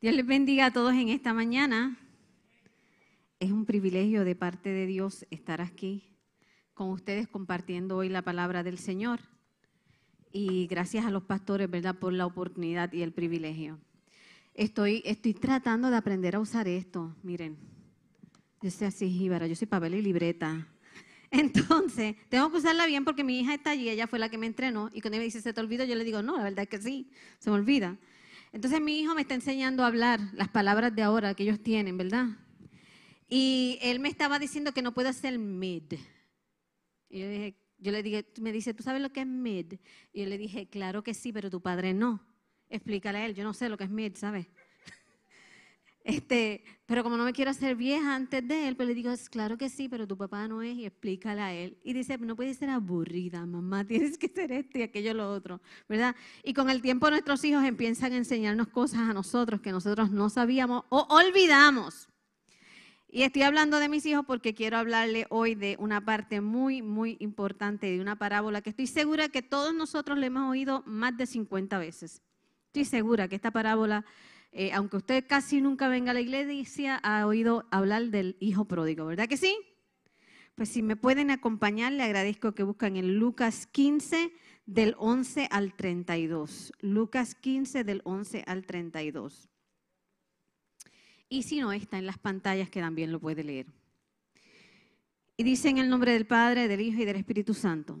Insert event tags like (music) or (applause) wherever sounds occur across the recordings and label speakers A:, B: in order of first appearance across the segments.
A: Dios les bendiga a todos en esta mañana. Es un privilegio de parte de Dios estar aquí con ustedes compartiendo hoy la palabra del Señor. Y gracias a los pastores, ¿verdad?, por la oportunidad y el privilegio. Estoy, estoy tratando de aprender a usar esto. Miren, yo soy así, jíbara, yo soy papel y libreta. (laughs) Entonces, tengo que usarla bien porque mi hija está allí, ella fue la que me entrenó. Y cuando ella me dice, ¿se te olvidó? Yo le digo, no, la verdad es que sí, se me olvida. Entonces mi hijo me está enseñando a hablar las palabras de ahora que ellos tienen, ¿verdad? Y él me estaba diciendo que no puedo hacer mid. Y yo, yo le dije, me dice, ¿tú sabes lo que es mid? Y yo le dije, claro que sí, pero tu padre no. Explícale a él, yo no sé lo que es mid, ¿sabes? Este, pero como no me quiero hacer vieja antes de él, pues le digo, claro que sí, pero tu papá no es y explícale a él. Y dice, no puedes ser aburrida, mamá, (laughs) tienes que ser esto y aquello lo otro, ¿verdad? Y con el tiempo nuestros hijos empiezan a enseñarnos cosas a nosotros que nosotros no sabíamos o olvidamos. Y estoy hablando de mis hijos porque quiero hablarle hoy de una parte muy, muy importante, de una parábola que estoy segura que todos nosotros le hemos oído más de 50 veces. Estoy segura que esta parábola eh, aunque usted casi nunca venga a la iglesia, ha oído hablar del hijo pródigo, ¿verdad que sí? Pues si me pueden acompañar, le agradezco que buscan en Lucas 15 del 11 al 32. Lucas 15 del 11 al 32. Y si no, está en las pantallas que también lo puede leer. Y dice en el nombre del Padre, del Hijo y del Espíritu Santo.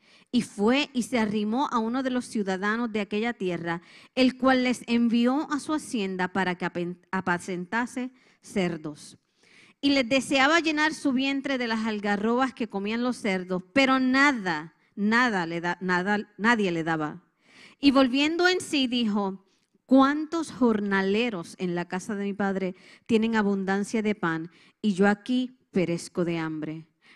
A: Y fue y se arrimó a uno de los ciudadanos de aquella tierra, el cual les envió a su hacienda para que apacentase cerdos. Y les deseaba llenar su vientre de las algarrobas que comían los cerdos, pero nada, nada, le da, nada nadie le daba. Y volviendo en sí dijo, ¿cuántos jornaleros en la casa de mi padre tienen abundancia de pan y yo aquí perezco de hambre?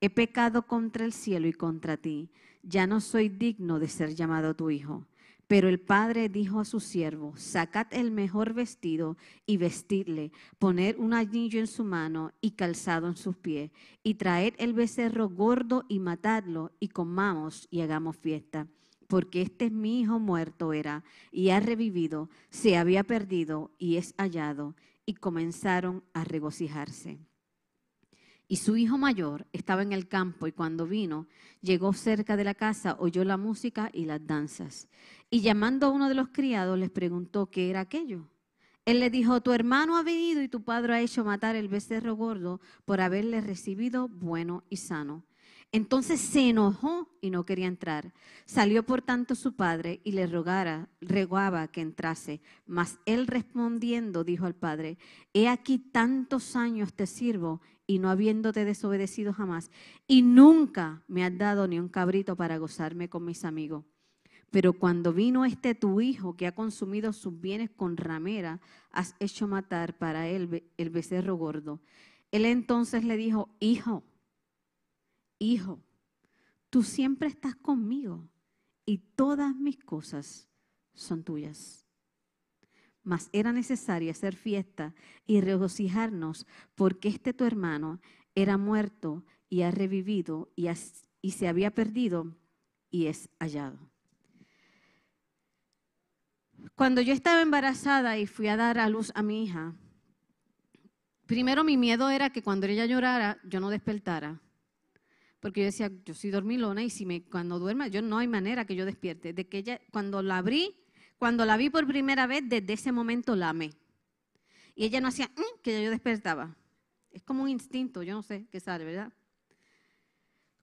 A: he pecado contra el cielo y contra ti, ya no soy digno de ser llamado tu hijo. Pero el padre dijo a su siervo, sacad el mejor vestido y vestidle, poner un anillo en su mano y calzado en sus pies, y traed el becerro gordo y matadlo, y comamos y hagamos fiesta. Porque este es mi hijo muerto era, y ha revivido, se había perdido y es hallado, y comenzaron a regocijarse. Y su hijo mayor estaba en el campo y cuando vino, llegó cerca de la casa, oyó la música y las danzas. Y llamando a uno de los criados, les preguntó qué era aquello. Él le dijo, tu hermano ha venido y tu padre ha hecho matar el becerro gordo por haberle recibido bueno y sano. Entonces se enojó y no quería entrar. Salió por tanto su padre y le rogara, rogaba que entrase. Mas él respondiendo dijo al padre, he aquí tantos años te sirvo y no habiéndote desobedecido jamás, y nunca me has dado ni un cabrito para gozarme con mis amigos. Pero cuando vino este tu hijo que ha consumido sus bienes con ramera, has hecho matar para él el becerro gordo. Él entonces le dijo, hijo, hijo, tú siempre estás conmigo y todas mis cosas son tuyas. Mas era necesario hacer fiesta y regocijarnos porque este tu hermano era muerto y ha revivido y, y se había perdido y es hallado. Cuando yo estaba embarazada y fui a dar a luz a mi hija, primero mi miedo era que cuando ella llorara yo no despertara. Porque yo decía, yo soy dormilona y si me, cuando duerma, yo no hay manera que yo despierte. De que ella, cuando la abrí, cuando la vi por primera vez, desde ese momento la amé. Y ella no hacía mm", que yo despertaba. Es como un instinto, yo no sé qué sale, ¿verdad?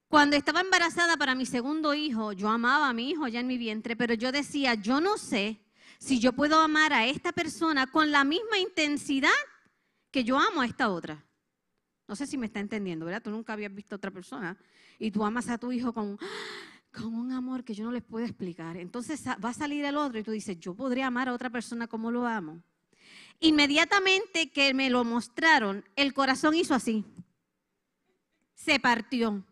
A: Cuando estaba embarazada para mi segundo hijo, yo amaba a mi hijo ya en mi vientre, pero yo decía, yo no sé si yo puedo amar a esta persona con la misma intensidad que yo amo a esta otra. No sé si me está entendiendo, ¿verdad? Tú nunca habías visto a otra persona y tú amas a tu hijo con, con un amor que yo no les puedo explicar. Entonces va a salir el otro y tú dices, yo podría amar a otra persona como lo amo. Inmediatamente que me lo mostraron, el corazón hizo así. Se partió.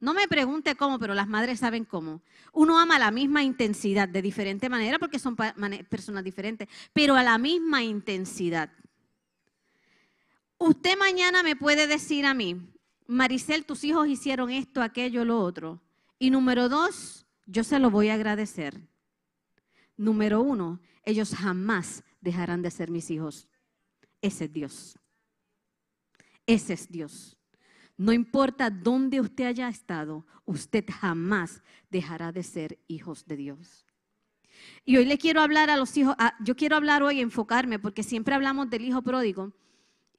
A: No me pregunte cómo, pero las madres saben cómo. Uno ama a la misma intensidad, de diferente manera, porque son personas diferentes, pero a la misma intensidad. Usted mañana me puede decir a mí, Maricel, tus hijos hicieron esto, aquello, lo otro. Y número dos, yo se lo voy a agradecer. Número uno, ellos jamás dejarán de ser mis hijos. Ese es Dios. Ese es Dios. No importa dónde usted haya estado, usted jamás dejará de ser hijos de Dios. Y hoy le quiero hablar a los hijos, yo quiero hablar hoy, enfocarme, porque siempre hablamos del hijo pródigo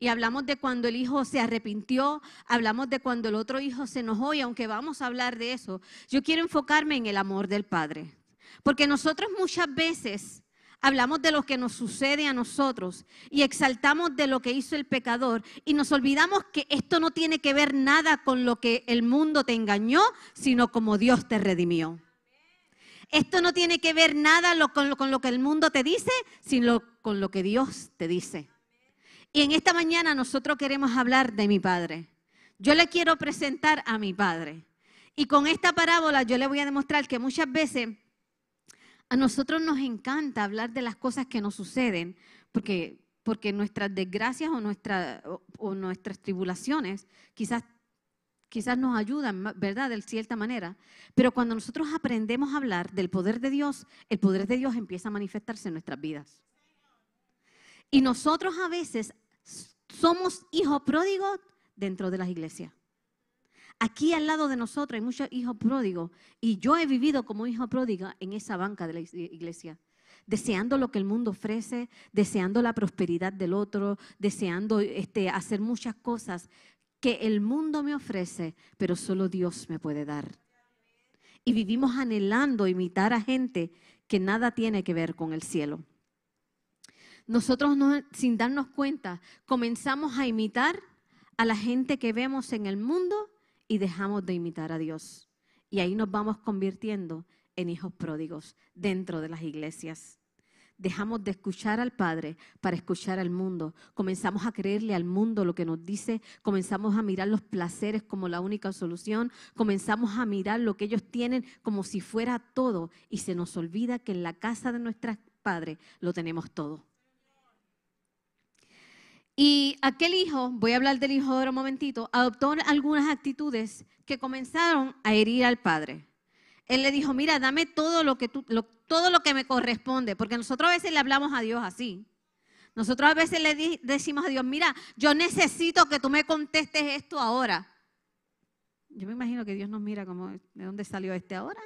A: y hablamos de cuando el hijo se arrepintió, hablamos de cuando el otro hijo se enojó y aunque vamos a hablar de eso, yo quiero enfocarme en el amor del Padre. Porque nosotros muchas veces hablamos de lo que nos sucede a nosotros y exaltamos de lo que hizo el pecador y nos olvidamos que esto no tiene que ver nada con lo que el mundo te engañó, sino como Dios te redimió. Esto no tiene que ver nada con, lo, que el mundo te dice, sino con lo que Dios te dice. Y en esta mañana nosotros queremos hablar de mi Padre. Yo le quiero presentar a mi Padre. Y con esta parábola yo le voy a demostrar que muchas veces a nosotros nos encanta hablar de las cosas que nos suceden, porque, porque nuestras desgracias o, o, nuestras tribulaciones quizás, quizás nos ayudan, ¿verdad? De cierta manera. Pero cuando nosotros aprendemos a hablar del poder de Dios, el poder de Dios empieza a manifestarse en nuestras vidas. Y nosotros a veces somos hijos pródigos dentro de las iglesias. Aquí al lado de nosotros hay muchos hijos pródigos y yo he vivido como hijo pródiga en esa banca de la iglesia, deseando lo que el mundo ofrece, deseando la prosperidad del otro, deseando este, hacer muchas cosas que el mundo me ofrece, pero solo Dios me puede dar. Y vivimos anhelando imitar a gente que nada tiene que ver con el cielo. Nosotros sin darnos cuenta comenzamos a imitar a la gente que vemos en el mundo y dejamos de imitar a Dios. Y ahí nos vamos convirtiendo en hijos pródigos dentro de las iglesias. Dejamos de escuchar al Padre para escuchar al mundo. Comenzamos a creerle al mundo lo que nos dice. Comenzamos a mirar los placeres como la única solución. Comenzamos a mirar lo que ellos tienen como si fuera todo. Y se nos olvida que en la casa de nuestros padres lo tenemos todo. Y aquel hijo, voy a hablar del hijo ahora un momentito, adoptó algunas actitudes que comenzaron a herir al padre. Él le dijo, mira, dame todo lo que, tú, todo lo que me corresponde, porque nosotros a veces le hablamos a Dios así. Nosotros a veces le decimos a Dios, mira, yo necesito que tú me contestes esto ahora. Yo me imagino que Dios nos mira como, ¿de dónde salió este ahora?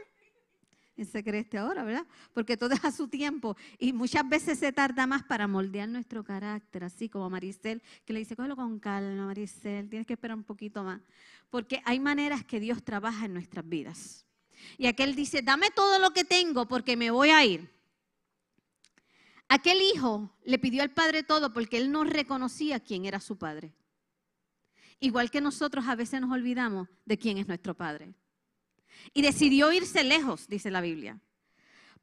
A: Se cree este ahora, ¿verdad? Porque todo es a su tiempo y muchas veces se tarda más para moldear nuestro carácter, así como Maricel, que le dice, cógelo con calma, Maricel, tienes que esperar un poquito más. Porque hay maneras que Dios trabaja en nuestras vidas. Y aquel dice, dame todo lo que tengo porque me voy a ir. Aquel hijo le pidió al padre todo porque él no reconocía quién era su padre. Igual que nosotros a veces nos olvidamos de quién es nuestro padre. Y decidió irse lejos, dice la Biblia.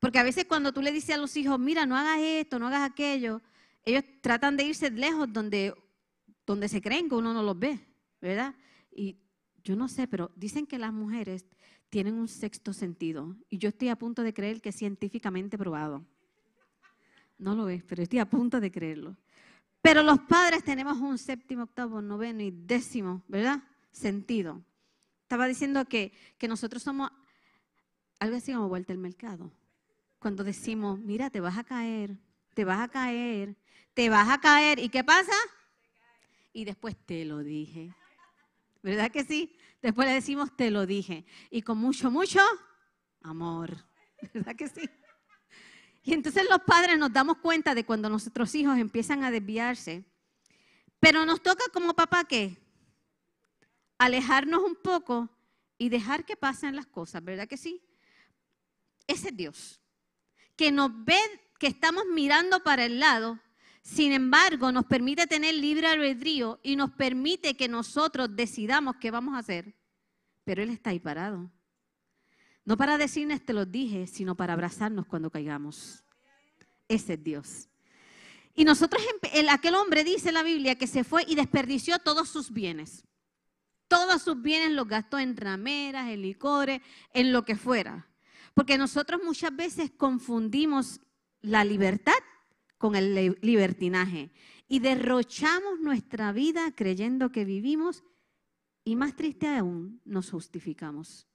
A: Porque a veces cuando tú le dices a los hijos, mira, no hagas esto, no hagas aquello, ellos tratan de irse lejos donde, donde se creen que uno no los ve, ¿verdad? Y yo no sé, pero dicen que las mujeres tienen un sexto sentido. Y yo estoy a punto de creer que es científicamente probado. No lo es, pero estoy a punto de creerlo. Pero los padres tenemos un séptimo, octavo, noveno y décimo, ¿verdad? Sentido. Estaba diciendo que, que nosotros somos algo así como vuelta al mercado. Cuando decimos, mira, te vas a caer, te vas a caer, te vas a caer. ¿Y qué pasa? Y después te lo dije. ¿Verdad que sí? Después le decimos, te lo dije. Y con mucho, mucho amor. (laughs) ¿Verdad que sí? Y entonces los padres nos damos cuenta de cuando nuestros hijos empiezan a desviarse. Pero nos toca como papá qué? Alejarnos un poco y dejar que pasen las cosas, ¿verdad que sí? Ese es Dios. Que nos ve que estamos mirando para el lado, sin embargo nos permite tener libre albedrío y nos permite que nosotros decidamos qué vamos a hacer. Pero Él está ahí parado. No para decirnos te lo dije, sino para abrazarnos cuando caigamos. Ese es Dios. Y nosotros, aquel hombre dice la Biblia que se fue y desperdició todos sus bienes. Todos sus bienes los gastó en rameras, en licores, en lo que fuera. Porque nosotros muchas veces confundimos la libertad con el libertinaje y derrochamos nuestra vida creyendo que vivimos y más triste aún, nos justificamos.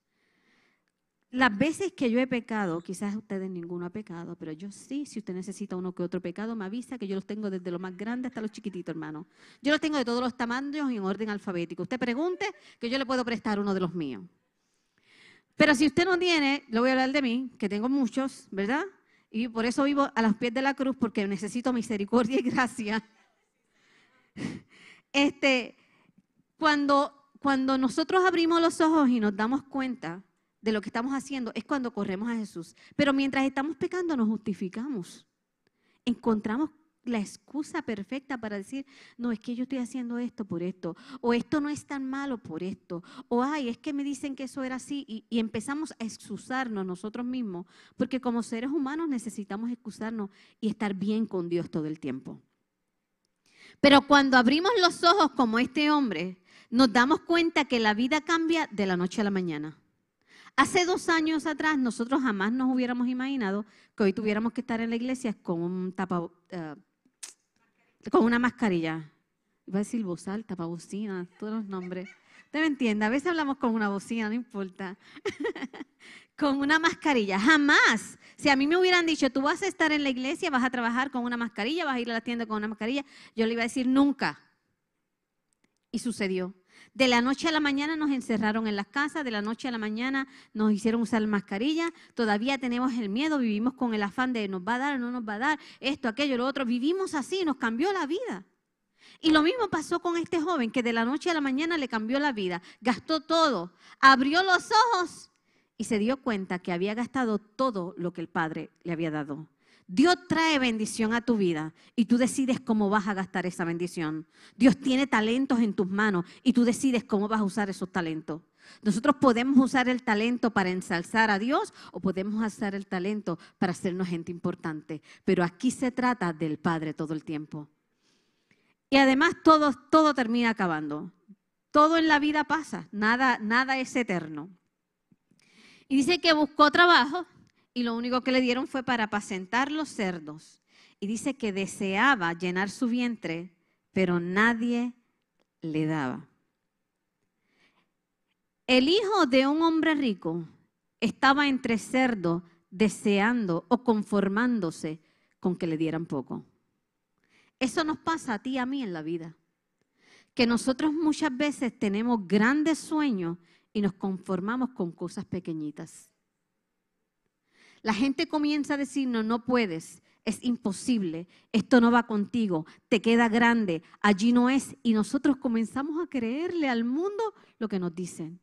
A: Las veces que yo he pecado, quizás ustedes ninguno ha pecado, pero yo sí, si usted necesita uno que otro pecado, me avisa que yo los tengo desde lo más grande hasta los chiquititos, hermano. Yo los tengo de todos los tamaños y en orden alfabético. Usted pregunte que yo le puedo prestar uno de los míos. Pero si usted no tiene, le voy a hablar de mí, que tengo muchos, ¿verdad? Y por eso vivo a los pies de la cruz, porque necesito misericordia y gracia. Este, cuando cuando nosotros abrimos los ojos y nos damos cuenta de lo que estamos haciendo, es cuando corremos a Jesús. Pero mientras estamos pecando, nos justificamos. Encontramos la excusa perfecta para decir, no, es que yo estoy haciendo esto por esto, o esto no es tan malo por esto, o ay, es que me dicen que eso era así, y, y, empezamos a excusarnos nosotros mismos, porque como seres humanos necesitamos excusarnos y estar bien con Dios todo el tiempo. Pero cuando abrimos los ojos como este hombre, nos damos cuenta que la vida cambia de la noche a la mañana. Hace dos años atrás nosotros jamás nos hubiéramos imaginado que hoy tuviéramos que estar en la iglesia con, un tapa, eh, con una mascarilla. Iba a decir bozal, tapabocina, todos los nombres. Usted me entiende, a veces hablamos con una bocina, no importa. (laughs) con una mascarilla, jamás. Si a mí me hubieran dicho, tú vas a estar en la iglesia, vas a trabajar con una mascarilla, vas a ir a la tienda con una mascarilla, yo le iba a decir nunca. Y sucedió. De la noche a la mañana nos encerraron en las casas, de la noche a la mañana nos hicieron usar mascarilla, todavía tenemos el miedo, vivimos con el afán de nos va a dar no nos va a dar, esto, aquello, lo otro, vivimos así, nos cambió la vida. Y lo mismo pasó con este joven que de la noche a la mañana le cambió la vida, gastó todo, abrió los ojos y se dio cuenta que había gastado todo lo que el Padre le había dado. Dios trae bendición a tu vida y tú decides cómo vas a gastar esa bendición. Dios tiene talentos en tus manos y tú decides cómo vas a usar esos talentos. Nosotros podemos usar el talento para ensalzar a Dios o podemos usar el talento para hacernos gente importante. Pero aquí se trata del Padre todo el tiempo. Y además todo, todo termina acabando. Todo en la vida pasa, nada, nada es eterno. Y dice que buscó trabajo y lo único que le dieron fue para apacentar los cerdos. Y dice que deseaba llenar su vientre, pero nadie le daba. El hijo de un hombre rico estaba entre cerdos deseando o conformándose con que le dieran poco. Eso nos pasa a ti y a mí en la vida. Que nosotros muchas veces tenemos grandes sueños y nos conformamos con cosas pequeñitas. La gente comienza a decirnos, no puedes, es imposible, esto no va contigo, te queda grande, allí no es. Y nosotros comenzamos a creerle al mundo lo que nos dicen.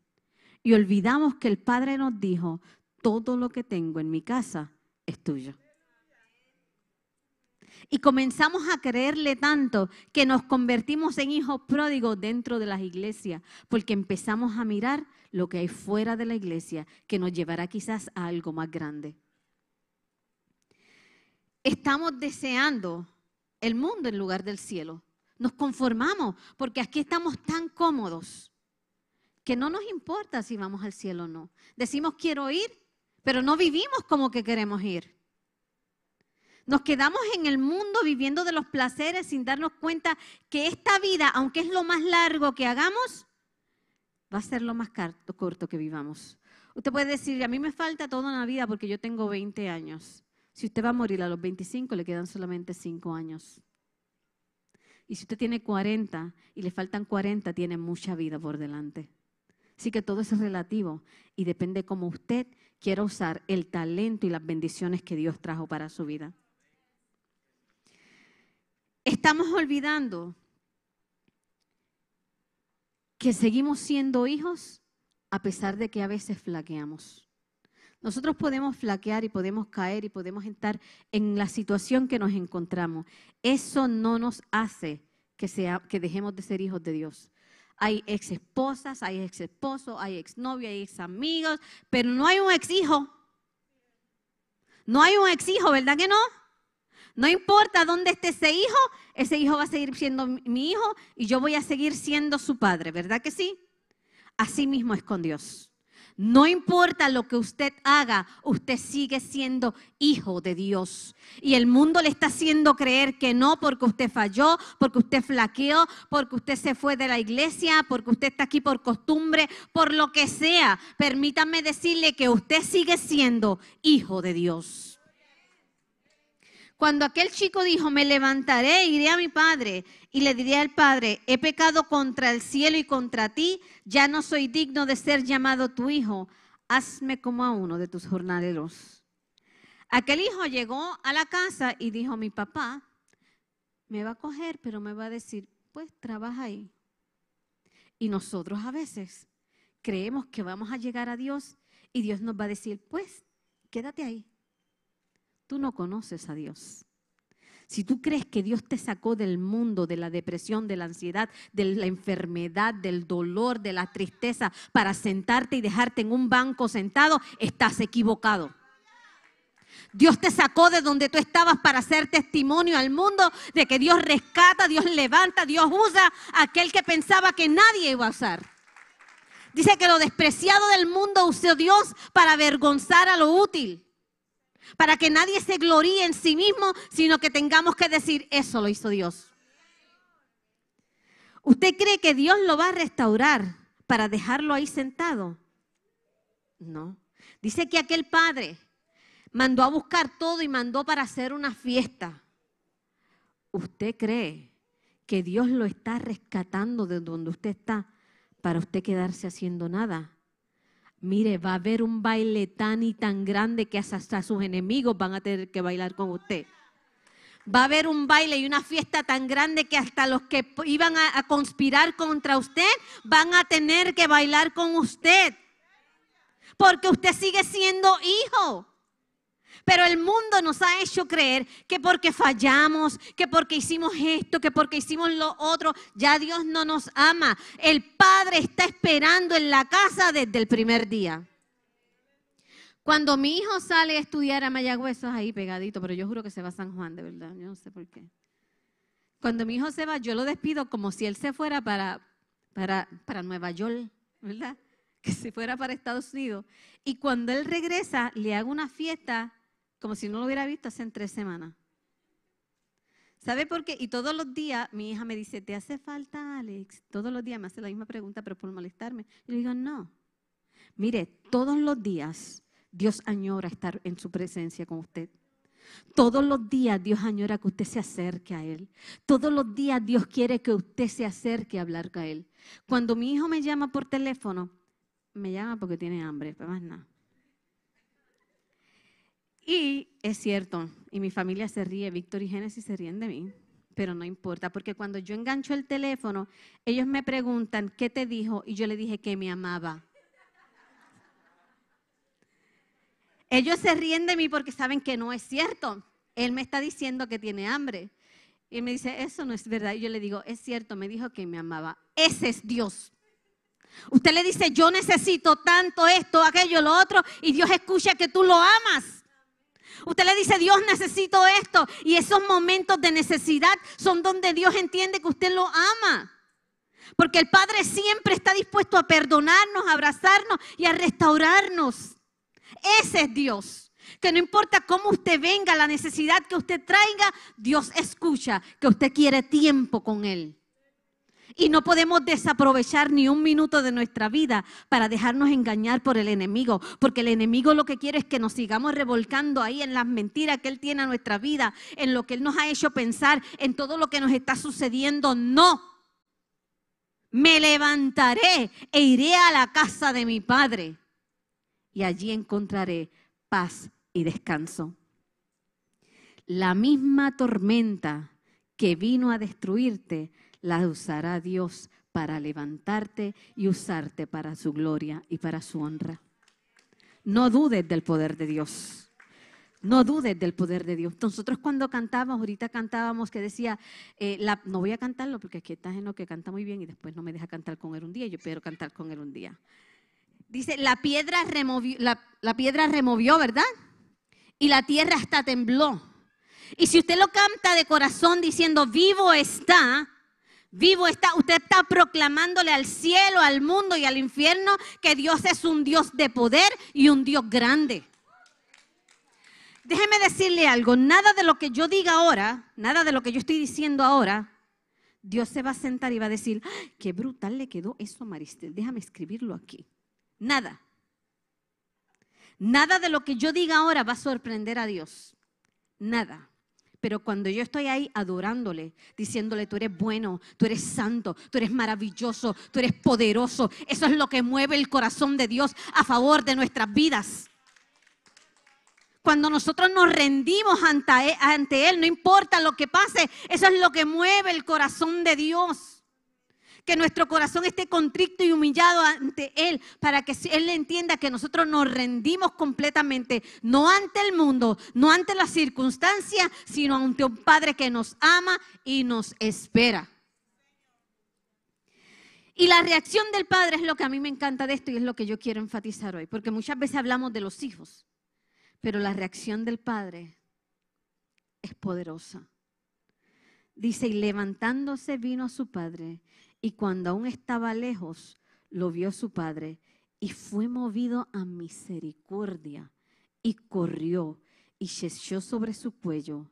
A: Y olvidamos que el Padre nos dijo, todo lo que tengo en mi casa es tuyo. Y comenzamos a creerle tanto que nos convertimos en hijos pródigos dentro de las iglesias, porque empezamos a mirar lo que hay fuera de la iglesia, que nos llevará quizás a algo más grande estamos deseando el mundo en lugar del cielo. Nos conformamos porque aquí estamos tan cómodos que no nos importa si vamos al cielo o no. Decimos quiero ir, pero no vivimos como que queremos ir. Nos quedamos en el mundo viviendo de los placeres sin darnos cuenta que esta vida, aunque es lo más largo que hagamos, va a ser lo más corto que vivamos. Usted puede decir, a mí me falta toda una vida porque yo tengo 20 años. Si usted va a morir a los 25, le quedan solamente 5 años. Y si usted tiene 40 y le faltan 40, tiene mucha vida por delante. Así que todo es relativo y depende cómo usted quiera usar el talento y las bendiciones que Dios trajo para su vida. Estamos olvidando que seguimos siendo hijos a pesar de que a veces flaqueamos. Nosotros podemos flaquear y podemos caer y podemos estar en la situación que nos encontramos. Eso no nos hace que, dejemos de ser hijos de Dios. Hay ex esposas, hay ex esposos, hay ex novios, hay ex amigos, pero no hay un ex hijo. No hay un ex hijo, ¿verdad que no? No importa dónde esté ese hijo, ese hijo va a seguir siendo mi hijo y yo voy a seguir siendo su padre, ¿verdad que sí? Así mismo es con Dios. No importa lo que usted haga, usted sigue siendo hijo de Dios. Y el mundo le está haciendo creer que no porque usted falló, porque usted flaqueó, porque usted se fue de la iglesia, porque usted está aquí por costumbre, por lo que sea. Permítame decirle que usted sigue siendo hijo de Dios. Cuando aquel chico dijo, me levantaré, iré a mi padre y le diré al padre, he pecado contra el cielo y contra ti, ya no soy digno de ser llamado tu hijo, hazme como a uno de tus jornaleros. Aquel hijo llegó a la casa y dijo, mi papá me va a coger, pero me va a decir, pues trabaja ahí. Y nosotros a veces creemos que vamos a llegar a Dios y Dios nos va a decir, pues quédate ahí tú no conoces a Dios. Si tú crees que Dios te sacó del mundo, de la depresión, de la ansiedad, de la enfermedad, del dolor, de la tristeza, para sentarte y dejarte en un banco sentado, estás equivocado. Dios te sacó de donde tú estabas para hacer testimonio al mundo de que Dios rescata, Dios levanta, Dios usa a aquel que pensaba que nadie iba a usar. Dice que lo despreciado del mundo usó Dios para avergonzar a lo útil para que nadie se gloríe en sí mismo, sino que tengamos que decir, eso lo hizo Dios. ¿Usted cree que Dios lo va a restaurar para dejarlo ahí sentado? No. Dice que aquel padre mandó a buscar todo y mandó para hacer una fiesta. ¿Usted cree que Dios lo está rescatando de donde usted está para usted quedarse haciendo nada? Mire, va a haber un baile tan y tan grande que hasta sus enemigos van a tener que bailar con usted. Va a haber un baile y una fiesta tan grande que hasta los que iban a, conspirar contra usted van a tener que bailar con usted. Porque usted sigue siendo hijo. Pero el mundo nos ha hecho creer que porque fallamos, que porque hicimos esto, que porque hicimos lo otro, ya Dios no nos ama. El Padre está esperando en la casa desde el primer día. Cuando mi hijo sale a estudiar a Mayagüez, eso es ahí pegadito, pero yo juro que se va a San Juan, de verdad, yo no sé por qué. Cuando mi hijo se va, yo lo despido como si él se fuera para, para, para Nueva York, ¿verdad? Que se fuera para Estados Unidos. Y cuando él regresa, le hago una fiesta como si no lo hubiera visto hace tres semanas. ¿Sabe por qué? Y todos los días mi hija me dice, ¿te hace falta Alex? Todos los días me hace la misma pregunta, pero por molestarme. Y le digo, no. Mire, todos los días Dios añora estar en su presencia con usted. Todos los días Dios añora que usted se acerque a Él. Todos los días Dios quiere que usted se acerque a hablar con Él. Cuando mi hijo me llama por teléfono, me llama porque tiene hambre, pero más nada. Y es cierto, y mi familia se ríe, Víctor y Génesis se ríen de mí, pero no importa, porque cuando yo engancho el teléfono, ellos me preguntan, ¿qué te dijo? Y yo le dije que me amaba. Ellos se ríen de mí porque saben que no es cierto. Él me está diciendo que tiene hambre. Y me dice, eso no es verdad. Y yo le digo, es cierto, me dijo que me amaba. Ese es Dios. Usted le dice, yo necesito tanto esto, aquello, lo otro, y Dios escucha que tú lo amas. Usted le dice, Dios necesito esto. Y esos momentos de necesidad son donde Dios entiende que usted lo ama. Porque el Padre siempre está dispuesto a perdonarnos, a abrazarnos y a restaurarnos. Ese es Dios. Que no importa cómo usted venga, la necesidad que usted traiga, Dios escucha que usted quiere tiempo con Él. Y no podemos desaprovechar ni un minuto de nuestra vida para dejarnos engañar por el enemigo, porque el enemigo lo que quiere es que nos sigamos revolcando ahí en las mentiras que él tiene a nuestra vida, en lo que él nos ha hecho pensar, en todo lo que nos está sucediendo. No. Me levantaré e iré a la casa de mi padre y allí encontraré paz y descanso. La misma tormenta que vino a destruirte la usará Dios para levantarte y usarte para su gloria y para su honra. No dudes del poder de Dios. No dudes del poder de Dios. Nosotros cuando cantábamos, ahorita cantábamos que decía, eh, no voy a cantarlo porque aquí está en lo que canta muy bien y después no me deja cantar con él un día. Yo quiero cantar con él un día. Dice, la piedra removió, la, la piedra removió, ¿verdad? Y la tierra hasta tembló. Y si usted lo canta de corazón diciendo, vivo está, Vivo está, usted está proclamándole al cielo, al mundo y al infierno que Dios es un Dios de poder y un Dios grande. Déjeme decirle algo, nada de lo que yo diga ahora, nada de lo que yo estoy diciendo ahora, Dios se va a sentar y va a decir, qué brutal le quedó eso Maristel, déjame escribirlo aquí. Nada. Nada de lo que yo diga ahora va a sorprender a Dios. Nada. Pero cuando yo estoy ahí adorándole, diciéndole, tú eres bueno, tú eres santo, tú eres maravilloso, tú eres poderoso, eso es lo que mueve el corazón de Dios a favor de nuestras vidas. Cuando nosotros nos rendimos ante Él, ante Él, no importa lo que pase, eso es lo que mueve el corazón de Dios que nuestro corazón esté contrito y humillado ante Él, para que Él entienda que nosotros nos rendimos completamente, no ante el mundo, no ante las circunstancias, sino ante un Padre que nos ama y nos espera. Y la reacción del Padre es lo que a mí me encanta de esto y es lo que yo quiero enfatizar hoy, porque muchas veces hablamos de los hijos, pero la reacción del Padre es poderosa. Dice, y levantándose vino a su padre y cuando aún estaba lejos, lo vio su padre y fue movido a misericordia y corrió y se echó sobre su cuello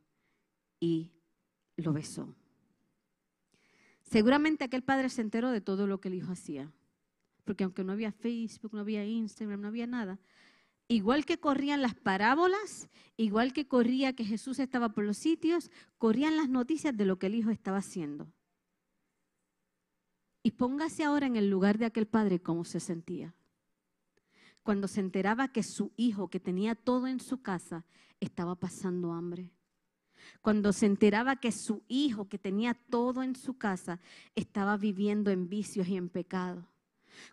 A: y lo besó. Seguramente aquel padre se enteró de todo lo que el hijo hacía, porque aunque no había Facebook, no había Instagram, no había nada, igual que corrían las parábolas, igual que corría que Jesús estaba por los sitios, corrían las noticias de lo que el hijo estaba haciendo. Y póngase ahora en el lugar de aquel padre cómo se sentía. Cuando se enteraba que su hijo, que tenía todo en su casa, estaba pasando hambre. Cuando se enteraba que su hijo, que tenía todo en su casa, estaba viviendo en vicios y en pecado.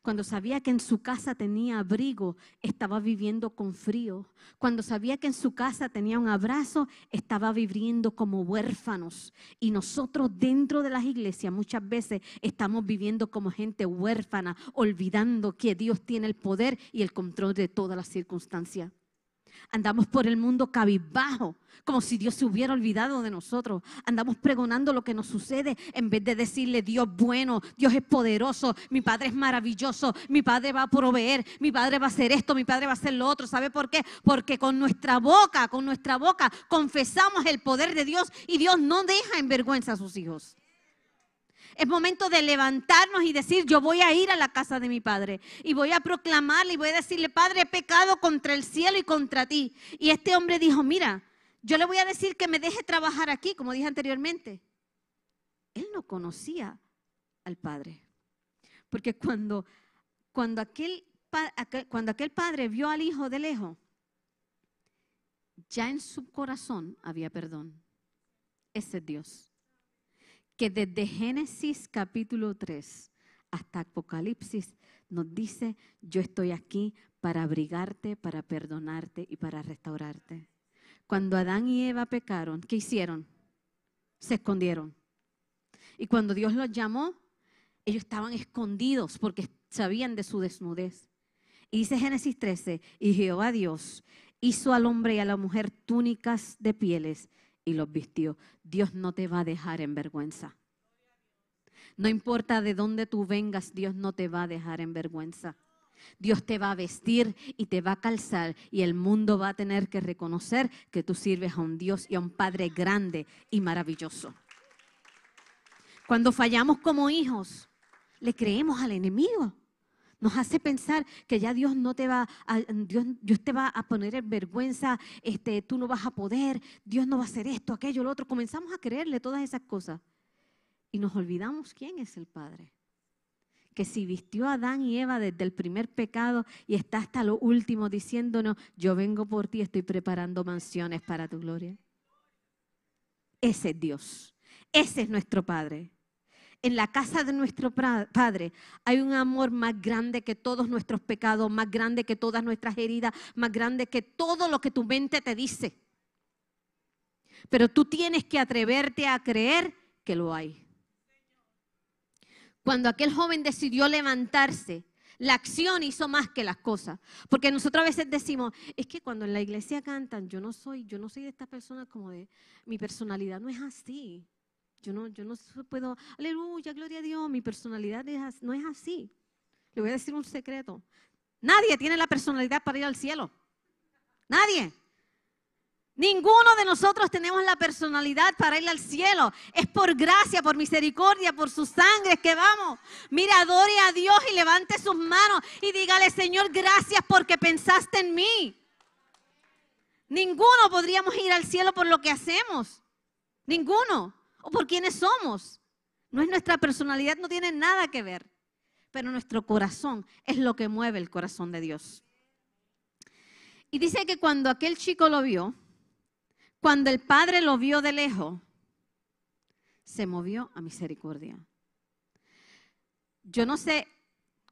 A: Cuando sabía que en su casa tenía abrigo, estaba viviendo con frío. Cuando sabía que en su casa tenía un abrazo, estaba viviendo como huérfanos. Y nosotros dentro de las iglesias muchas veces estamos viviendo como gente huérfana, olvidando que Dios tiene el poder y el control de todas las circunstancias. Andamos por el mundo cabizbajo, como si Dios se hubiera olvidado de nosotros. Andamos pregonando lo que nos sucede en vez de decirle Dios bueno, Dios es poderoso, mi Padre es maravilloso, mi Padre va a proveer, mi Padre va a hacer esto, mi Padre va a hacer lo otro. ¿Sabe por qué? Porque con nuestra boca, con nuestra boca confesamos el poder de Dios y Dios no deja en vergüenza a sus hijos. Es momento de levantarnos y decir, yo voy a ir a la casa de mi Padre y voy a proclamarle y voy a decirle, Padre, he pecado contra el cielo y contra ti. Y este hombre dijo, mira, yo le voy a decir que me deje trabajar aquí, como dije anteriormente. Él no conocía al Padre. Porque cuando, cuando, aquel, cuando aquel padre vio al hijo de lejos, ya en su corazón había perdón. Ese es Dios que desde Génesis capítulo 3 hasta Apocalipsis nos dice, yo estoy aquí para abrigarte, para perdonarte y para restaurarte. Cuando Adán y Eva pecaron, ¿qué hicieron? Se escondieron. Y cuando Dios los llamó, ellos estaban escondidos porque sabían de su desnudez. Y dice Génesis 13, y Jehová Dios hizo al hombre y a la mujer túnicas de pieles y los vistió. Dios no te va a dejar en vergüenza. No importa de dónde tú vengas, Dios no te va a dejar en vergüenza. Dios te va a vestir y te va a calzar y el mundo va a tener que reconocer que tú sirves a un Dios y a un Padre grande y maravilloso. Cuando fallamos como hijos, le creemos al enemigo. Nos hace pensar que ya Dios no te va a, Dios, Dios te va a poner en vergüenza, este, tú no vas a poder, Dios no va a hacer esto, aquello, lo otro. Comenzamos a creerle todas esas cosas. Y nos olvidamos quién es el Padre. Que si vistió a Adán y Eva desde el primer pecado y está hasta lo último diciéndonos, yo vengo por ti, estoy preparando mansiones para tu gloria. Ese es Dios. Ese es nuestro Padre en la casa de nuestro Padre hay un amor más grande que todos nuestros pecados, más grande que todas nuestras heridas, más grande que todo lo que tu mente te dice. Pero tú tienes que atreverte a creer que lo hay. Cuando aquel joven decidió levantarse, la acción hizo más que las cosas. Porque nosotros a veces decimos, es que cuando en la iglesia cantan, yo no soy, yo no soy de estas personas como de, mi personalidad no es así. Yo no, yo no puedo, aleluya, gloria a Dios, mi personalidad no es así. Le voy a decir un secreto. Nadie tiene la personalidad para ir al cielo. Nadie. Ninguno de nosotros tenemos la personalidad para ir al cielo. Es por gracia, por misericordia, por su sangre que vamos. Mira, adore a Dios y levante sus manos y dígale, Señor, gracias porque pensaste en mí. Ninguno podríamos ir al cielo por lo que hacemos. Ninguno o por quienes somos. No es nuestra personalidad, no tiene nada que ver. Pero nuestro corazón es lo que mueve el corazón de Dios. Y dice que cuando aquel chico lo vio, cuando el padre lo vio de lejos, se movió a misericordia. Yo no sé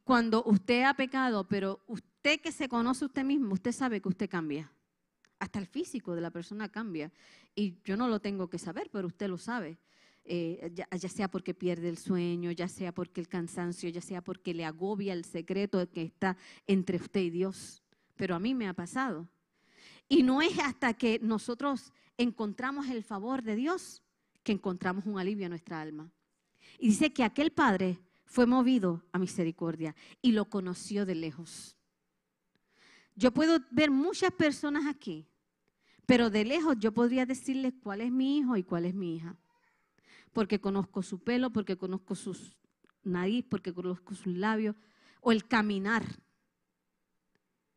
A: cuando usted ha pecado, pero usted que se conoce usted mismo, usted sabe que usted cambia. Hasta el físico de la persona cambia. Y yo no lo tengo que saber, pero usted lo sabe. Eh, ya, sea porque pierde el sueño, ya sea porque el cansancio, ya sea porque le agobia el secreto que está entre usted y Dios. Pero a mí me ha pasado. Y no es hasta que nosotros encontramos el favor de Dios que encontramos un alivio a nuestra alma. Y dice que aquel padre fue movido a misericordia y lo conoció de lejos. Yo puedo ver muchas personas aquí, pero de lejos yo podría decirles cuál es mi hijo y cuál es mi hija. Porque conozco su pelo, porque conozco su nariz, porque conozco sus labios, o el caminar.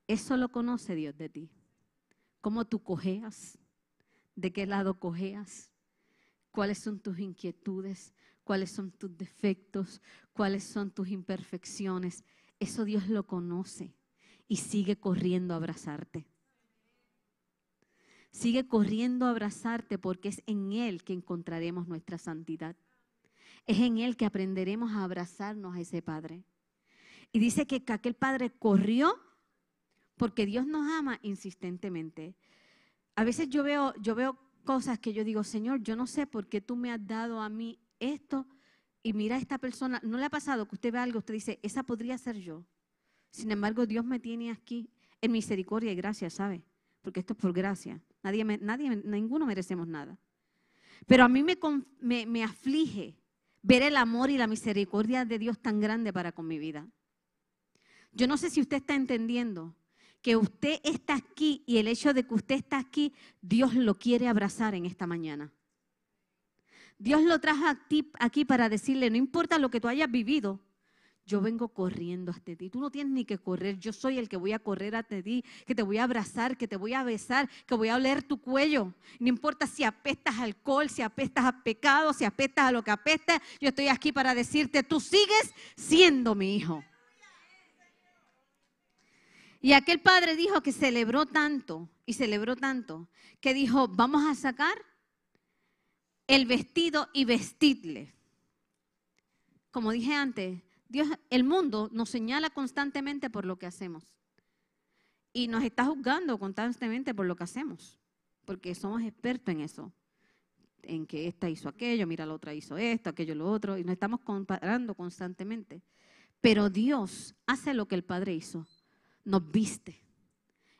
A: Eso lo conoce Dios de ti. Cómo tú cojeas, de qué lado cojeas, cuáles son tus inquietudes, cuáles son tus defectos, cuáles son tus imperfecciones. Eso Dios lo conoce y sigue corriendo a abrazarte. Sigue corriendo a abrazarte porque es en Él que encontraremos nuestra santidad. Es en Él que aprenderemos a abrazarnos a ese Padre. Y dice que aquel Padre corrió porque Dios nos ama insistentemente. A veces yo veo, yo veo cosas que yo digo, Señor, yo no sé por qué tú me has dado a mí esto y mira a esta persona. ¿No le ha pasado que usted ve algo, usted dice, esa podría ser yo? Sin embargo, Dios me tiene aquí en misericordia y gracia, ¿sabe? Porque esto es por gracia. Nadie, nadie, ninguno merecemos nada. Pero a mí me, aflige ver el amor y la misericordia de Dios tan grande para con mi vida. Yo no sé si usted está entendiendo que usted está aquí y el hecho de que usted está aquí, Dios lo quiere abrazar en esta mañana. Dios lo trajo aquí para decirle, no importa lo que tú hayas vivido, yo vengo corriendo hasta ti. Tú no tienes ni que correr, yo soy el que voy a correr hasta ti, que te voy a abrazar, que te voy a besar, que voy a oler tu cuello. No importa si apestas a alcohol, si apestas a pecado, si apestas a lo que apesta, yo estoy aquí para decirte, tú sigues siendo mi hijo. Y aquel padre dijo que celebró tanto y celebró tanto que dijo, vamos a sacar el vestido y vestirle. Como dije antes, Dios, el mundo nos señala constantemente por lo que hacemos. Y nos está juzgando constantemente por lo que hacemos. Porque somos expertos en eso. En que esta hizo aquello, mira la otra hizo esto, aquello lo otro. Y nos estamos comparando constantemente. Pero Dios hace lo que el Padre hizo. Nos viste.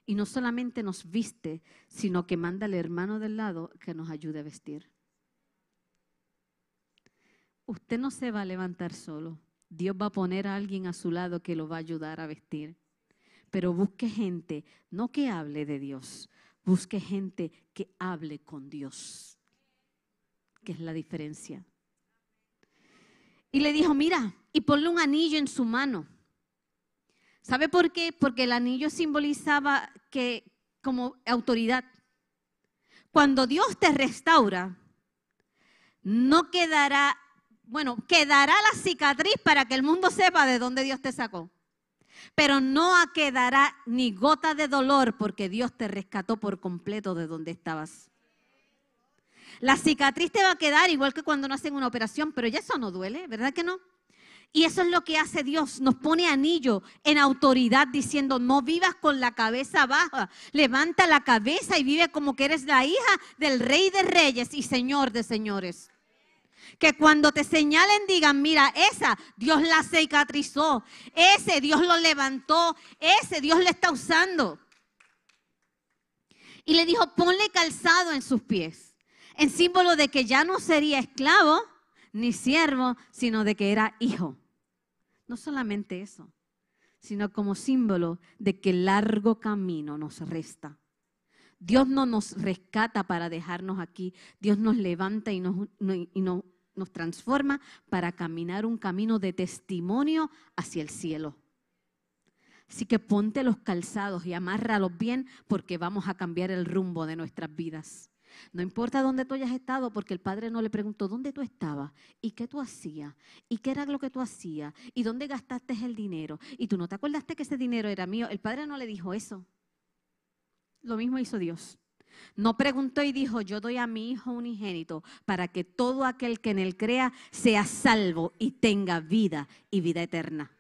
A: Y no solamente nos viste, sino que manda al hermano del lado que nos ayude a vestir. usted no se va a levantar solo. Dios va a poner a alguien a su lado que lo va a ayudar a vestir. Pero busque gente, no que hable de Dios, busque gente que hable con Dios, que es la diferencia. Y le dijo, mira, y ponle un anillo en su mano. ¿Sabe por qué? Porque el anillo simbolizaba que como autoridad. Cuando Dios te restaura, no quedará, bueno, quedará la cicatriz para que el mundo sepa de dónde Dios te sacó. Pero no quedará ni gota de dolor porque Dios te rescató por completo de donde estabas. La cicatriz te va a quedar igual que cuando no hacen una operación, pero ya eso no duele, ¿verdad que no? Y eso es lo que hace Dios, nos pone anillo en autoridad diciendo, no vivas con la cabeza baja, levanta la cabeza y vive como que eres la hija del rey de reyes y señor de señores. Que cuando te señalen digan, mira, esa Dios la cicatrizó, ese Dios lo levantó, ese Dios le está usando. Y le dijo, ponle calzado en sus pies, en símbolo de que ya no sería esclavo ni siervo, sino de que era hijo. No solamente eso, sino como símbolo de que largo camino nos resta. Dios no nos rescata para dejarnos aquí, Dios nos levanta y nos, nos transforma para caminar un camino de testimonio hacia el cielo. Así que ponte los calzados y amárralos bien porque vamos a cambiar el rumbo de nuestras vidas. No importa dónde tú hayas estado, porque el padre no le preguntó dónde tú estabas y qué tú hacías y qué era lo que tú hacías y dónde gastaste el dinero. Y tú no te acordaste que ese dinero era mío. El padre no le dijo eso. Lo mismo hizo Dios. No preguntó y dijo, yo doy a mi hijo unigénito para que todo aquel que en él crea sea salvo y tenga vida y vida eterna.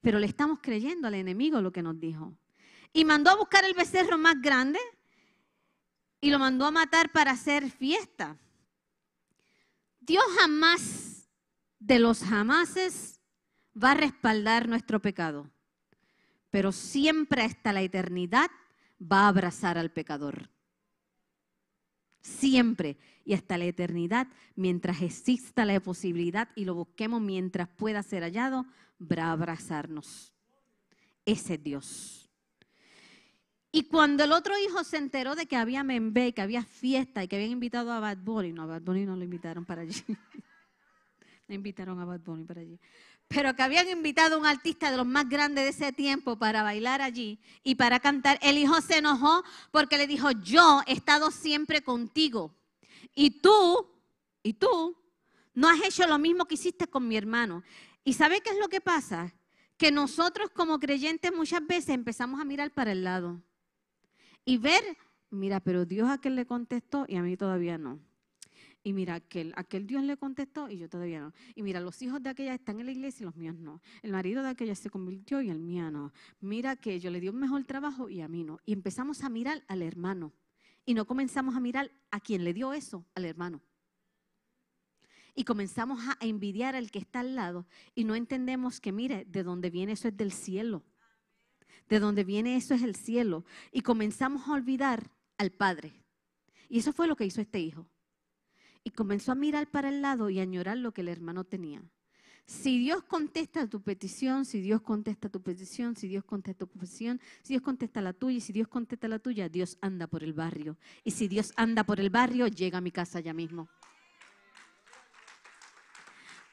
A: Pero le estamos creyendo al enemigo lo que nos dijo. Y mandó a buscar el becerro más grande y lo mandó a matar para hacer fiesta. Dios jamás, de los jamases, va a respaldar nuestro pecado, pero siempre hasta la eternidad va a abrazar al pecador. Siempre y hasta la eternidad, mientras exista la posibilidad y lo busquemos mientras pueda ser hallado, va a abrazarnos. Ese es Dios. Y cuando el otro hijo se enteró de que había membe, que había fiesta y que habían invitado a Bad Bunny, no, a Bad Bunny no lo invitaron para allí. (laughs) no invitaron a Bad Bunny para allí. Pero que habían invitado a un artista de los más grandes de ese tiempo para bailar allí y para cantar, el hijo se enojó porque le dijo, yo he estado siempre contigo. Y tú, y tú, no has hecho lo mismo que hiciste con mi hermano. ¿Y sabe qué es lo que pasa? Que nosotros como creyentes muchas veces empezamos a mirar para el lado y ver, mira, pero Dios a aquel le contestó y a mí todavía no. Y mira, aquel, aquel Dios le contestó y yo todavía no. Y mira, los hijos de aquella están en la iglesia y los míos no. El marido de aquella se convirtió y el mío no. Mira que yo le di un mejor trabajo y a mí no. Y empezamos a mirar al hermano. Y no comenzamos a mirar a quien le dio eso, al hermano. Y comenzamos a envidiar al que está al lado y no entendemos que, mire, de dónde viene eso es del cielo. De donde viene eso es el cielo. Y comenzamos a olvidar al Padre. Y eso fue lo que hizo este hijo. Y comenzó a mirar para el lado y a añorar lo que el hermano tenía. Si Dios contesta tu petición, si Dios contesta tu petición, si Dios contesta tu petición, si Dios contesta la tuya y si Dios contesta la tuya, Dios anda por el barrio. Y si Dios anda por el barrio, llega a mi casa ya mismo.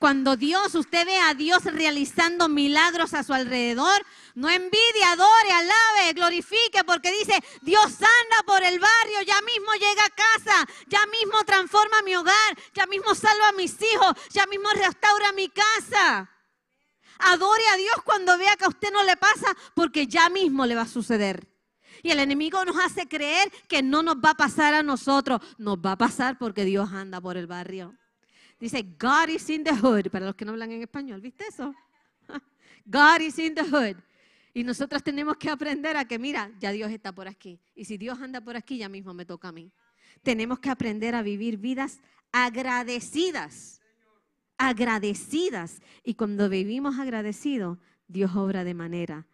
A: Cuando Dios, usted ve a Dios realizando milagros a su alrededor, no envidie, adore, alabe, glorifique, porque dice, Dios anda por el barrio, ya mismo llega a casa, ya mismo transforma mi hogar, ya mismo salva a mis hijos, ya mismo restaura mi casa. Adore a Dios cuando vea que a usted no le pasa, porque ya mismo le va a suceder. Y el enemigo nos hace creer que no nos va a pasar a nosotros, nos va a pasar porque Dios anda por el barrio. Dice, God is in the hood. Para los que no hablan en español, ¿viste eso? (laughs) God is in the hood. Y nosotros tenemos que aprender a que, mira, ya Dios está por aquí. Y si Dios anda por aquí, ya mismo me toca a mí. Tenemos que aprender a vivir vidas agradecidas. Agradecidas. Y cuando vivimos agradecidos, Dios obra de manera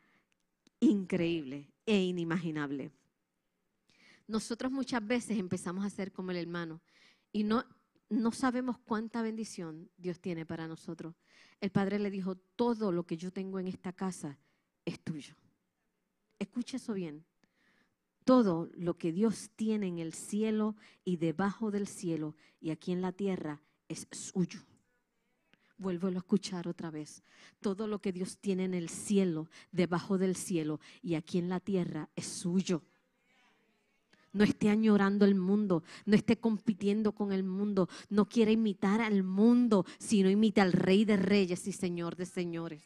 A: increíble e inimaginable. Nosotros muchas veces empezamos a ser como el hermano. Y no, no sabemos cuánta bendición Dios tiene para nosotros. El Padre le dijo, todo lo que yo tengo en esta casa es tuyo. Escucha eso bien. Todo lo que Dios tiene en el cielo y debajo del cielo y aquí en la tierra es suyo. Vuelvo a escuchar otra vez. Todo lo que Dios tiene en el cielo, debajo del cielo y aquí en la tierra es suyo. No esté añorando el mundo, no esté compitiendo con el mundo, no quiere imitar al mundo, sino imita al Rey de Reyes y Señor de Señores.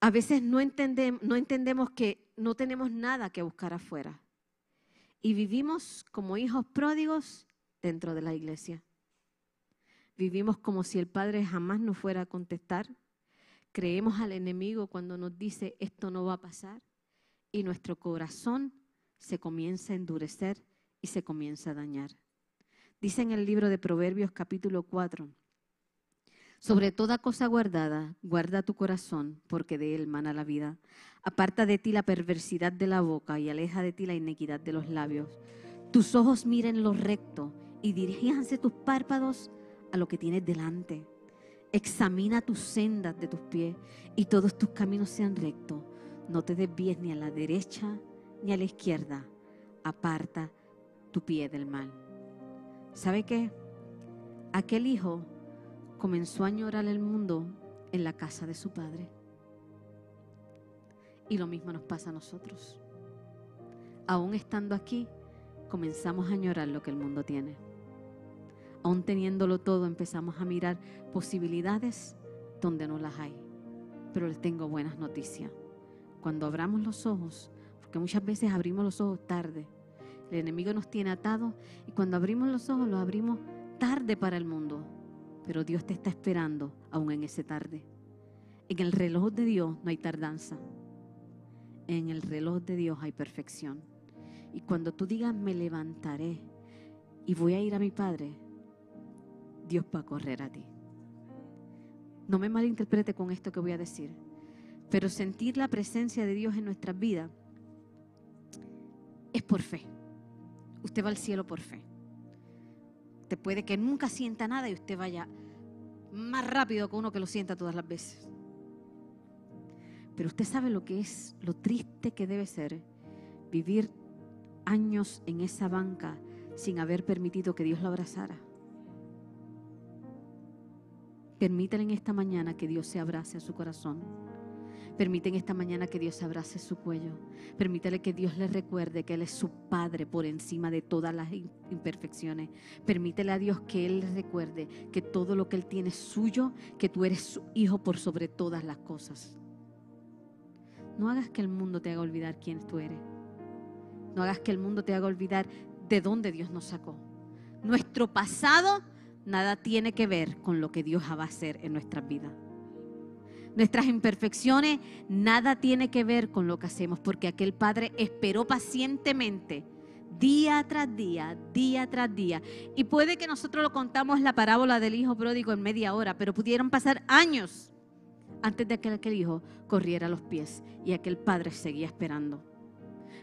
A: A veces no entendemos, no entendemos que no tenemos nada que buscar afuera y vivimos como hijos pródigos dentro de la iglesia. Vivimos como si el Padre jamás nos fuera a contestar. Creemos al enemigo cuando nos dice esto no va a pasar y nuestro corazón se comienza a endurecer y se comienza a dañar. Dice en el libro de Proverbios capítulo 4, sobre toda cosa guardada, guarda tu corazón, porque de él mana la vida. Aparta de ti la perversidad de la boca y aleja de ti la iniquidad de los labios. Tus ojos miren lo recto y diríjanse tus párpados a lo que tienes delante. Examina tus sendas de tus pies y todos tus caminos sean rectos no te desvíes ni a la derecha ni a la izquierda. Aparta tu pie del mal. ¿Sabe qué? Aquel hijo comenzó a añorar el mundo en la casa de su padre. Y lo mismo nos pasa a nosotros. Aún estando aquí, comenzamos a añorar lo que el mundo tiene. Aún teniéndolo todo, empezamos a mirar posibilidades donde no las hay. Pero les tengo buenas noticias cuando abramos los ojos, porque muchas veces abrimos los ojos tarde. El enemigo nos tiene atados y cuando abrimos los ojos los abrimos tarde para el mundo. Pero Dios te está esperando aún en ese tarde. En el reloj de Dios no hay tardanza. En el reloj de Dios hay perfección. Y cuando tú digas, me levantaré y voy a ir a mi Padre, Dios va a correr a ti. No me malinterprete con esto que voy a decir. Pero sentir la presencia de Dios en nuestras vidas es por fe. Usted va al cielo por fe. Te puede que nunca sienta nada y usted vaya más rápido que uno que lo sienta todas las veces. Pero usted sabe lo que es, lo triste que debe ser vivir años en esa banca sin haber permitido que Dios lo abrazara. Permítale en esta mañana que Dios se abrace a su corazón. Permiten esta mañana que Dios abrace su cuello. Permítale que Dios le recuerde que Él es su Padre por encima de todas las imperfecciones. Permítele a Dios que Él le recuerde que todo lo que Él tiene es suyo, que tú eres su hijo por sobre todas las cosas. No hagas que el mundo te haga olvidar quién tú eres. No hagas que el mundo te haga olvidar de dónde Dios nos sacó. Nuestro pasado nada tiene que ver con lo que Dios va a hacer en nuestras vidas. Nuestras imperfecciones nada tiene que ver con lo que hacemos, porque aquel Padre esperó pacientemente día tras día, día tras día. Y puede que nosotros lo contamos la parábola del hijo pródigo en media hora, pero pudieron pasar años antes de que aquel hijo corriera a los pies y aquel padre seguía esperando.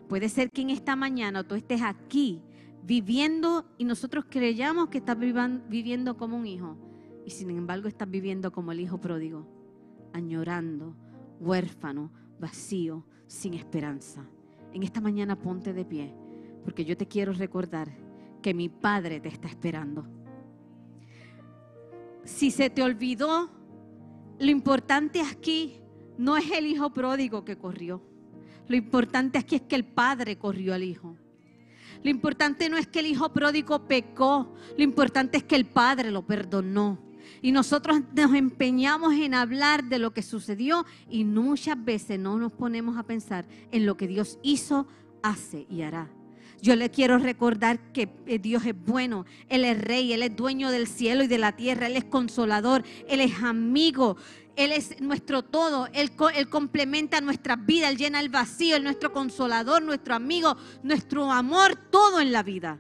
A: Puede ser que en esta mañana tú estés aquí viviendo y nosotros creyamos que estás viviendo como un hijo y sin embargo estás viviendo como el hijo pródigo añorando, huérfano, vacío, sin esperanza. En esta mañana ponte de pie, porque yo te quiero recordar que mi Padre te está esperando. Si se te olvidó, lo importante aquí no es el hijo pródigo que corrió. Lo importante aquí es que el Padre corrió al hijo. Lo importante no es que el hijo pródigo pecó, lo importante es que el Padre lo perdonó. Y nosotros nos empeñamos en hablar de lo que sucedió y muchas veces no nos ponemos a pensar en lo que Dios hizo, hace y hará. Yo le quiero recordar que eh, Dios es bueno, Él es rey, Él es dueño del cielo y de la tierra, Él es consolador, Él es amigo, Él es nuestro todo, Él, complementa nuestra vida, Él llena el vacío, Él es nuestro consolador, nuestro amigo, nuestro amor, todo en la vida.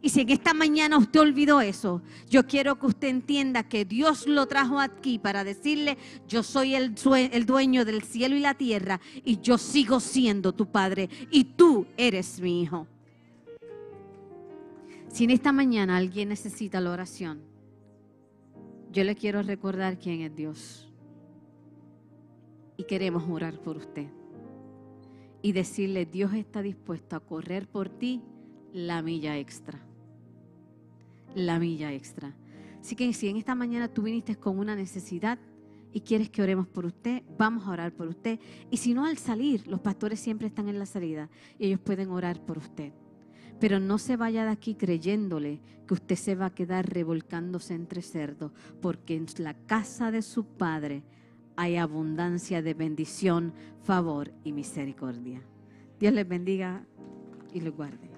A: Y si en esta mañana usted olvidó eso, yo quiero que usted entienda que Dios lo trajo aquí para decirle, yo soy el, el, dueño del cielo y la tierra y yo sigo siendo tu padre y tú eres mi hijo. Si en esta mañana alguien necesita la oración, yo le quiero recordar quién es Dios. Y queremos orar por usted. Y decirle, Dios está dispuesto a correr por ti la milla extra. La milla extra. Así que si en esta mañana tú viniste con una necesidad y quieres que oremos por usted, vamos a orar por usted. Y si no, al salir, los pastores siempre están en la salida y ellos pueden orar por usted. Pero no se vaya de aquí creyéndole que usted se va a quedar revolcándose entre cerdos, porque en la casa de su Padre hay abundancia de bendición, favor y misericordia. Dios les bendiga y los guarde.